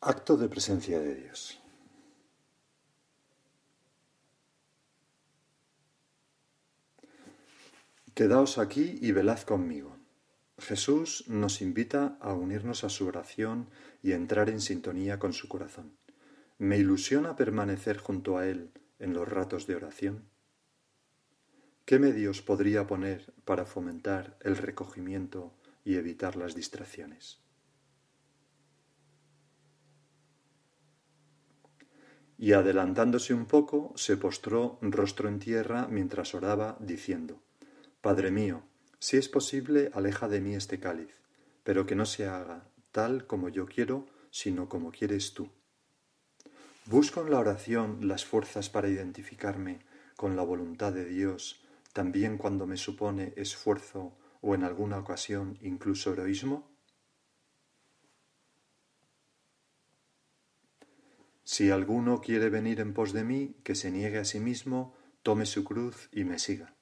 Acto de presencia de Dios. Quedaos aquí y velad conmigo. Jesús nos invita a unirnos a su oración y entrar en sintonía con su corazón. Me ilusiona permanecer junto a Él en los ratos de oración. ¿Qué medios podría poner para fomentar el recogimiento y evitar las distracciones? Y adelantándose un poco, se postró rostro en tierra mientras oraba, diciendo, Padre mío, si es posible, aleja de mí este cáliz, pero que no se haga tal como yo quiero, sino como quieres tú. Busco en la oración las fuerzas para identificarme con la voluntad de Dios, también cuando me supone esfuerzo o en alguna ocasión incluso heroísmo. Si alguno quiere venir en pos de mí, que se niegue a sí mismo, tome su cruz y me siga.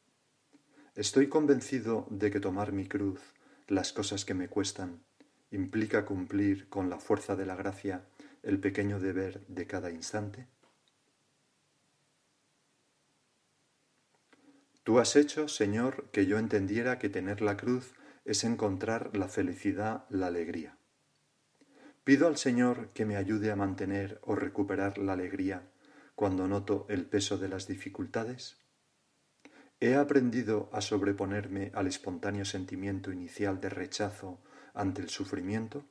Estoy convencido de que tomar mi cruz, las cosas que me cuestan, implica cumplir con la fuerza de la gracia el pequeño deber de cada instante. Tú has hecho, Señor, que yo entendiera que tener la cruz es encontrar la felicidad, la alegría. Pido al Señor que me ayude a mantener o recuperar la alegría cuando noto el peso de las dificultades. He aprendido a sobreponerme al espontáneo sentimiento inicial de rechazo ante el sufrimiento.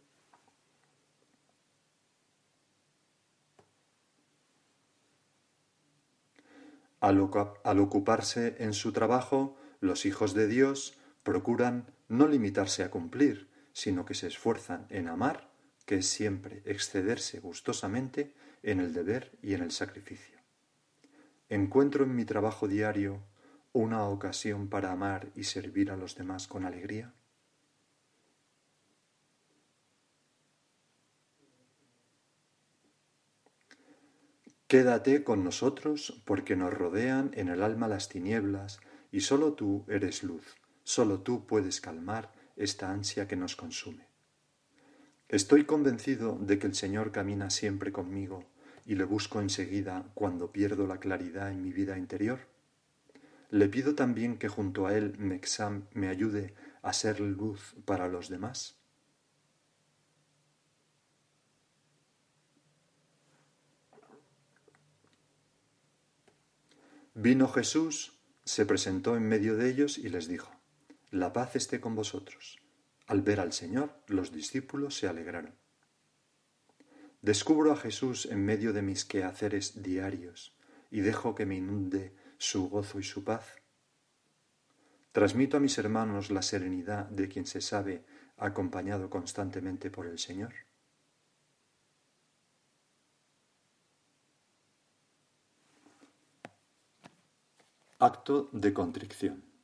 Al, ocuparse en su trabajo, los hijos de Dios procuran no limitarse a cumplir, sino que se esfuerzan en amar que es siempre excederse gustosamente en el deber y en el sacrificio. Encuentro en mi trabajo diario una ocasión para amar y servir a los demás con alegría. Quédate con nosotros porque nos rodean en el alma las tinieblas y solo tú eres luz, solo tú puedes calmar esta ansia que nos consume. Estoy convencido de que el Señor camina siempre conmigo y le busco enseguida cuando pierdo la claridad en mi vida interior. Le pido también que junto a Él me, me ayude a ser luz para los demás. Vino Jesús, se presentó en medio de ellos y les dijo, La paz esté con vosotros. Al ver al Señor, los discípulos se alegraron. Descubro a Jesús en medio de mis quehaceres diarios y dejo que me inunde su gozo y su paz. Transmito a mis hermanos la serenidad de quien se sabe acompañado constantemente por el Señor. Acto de contrición.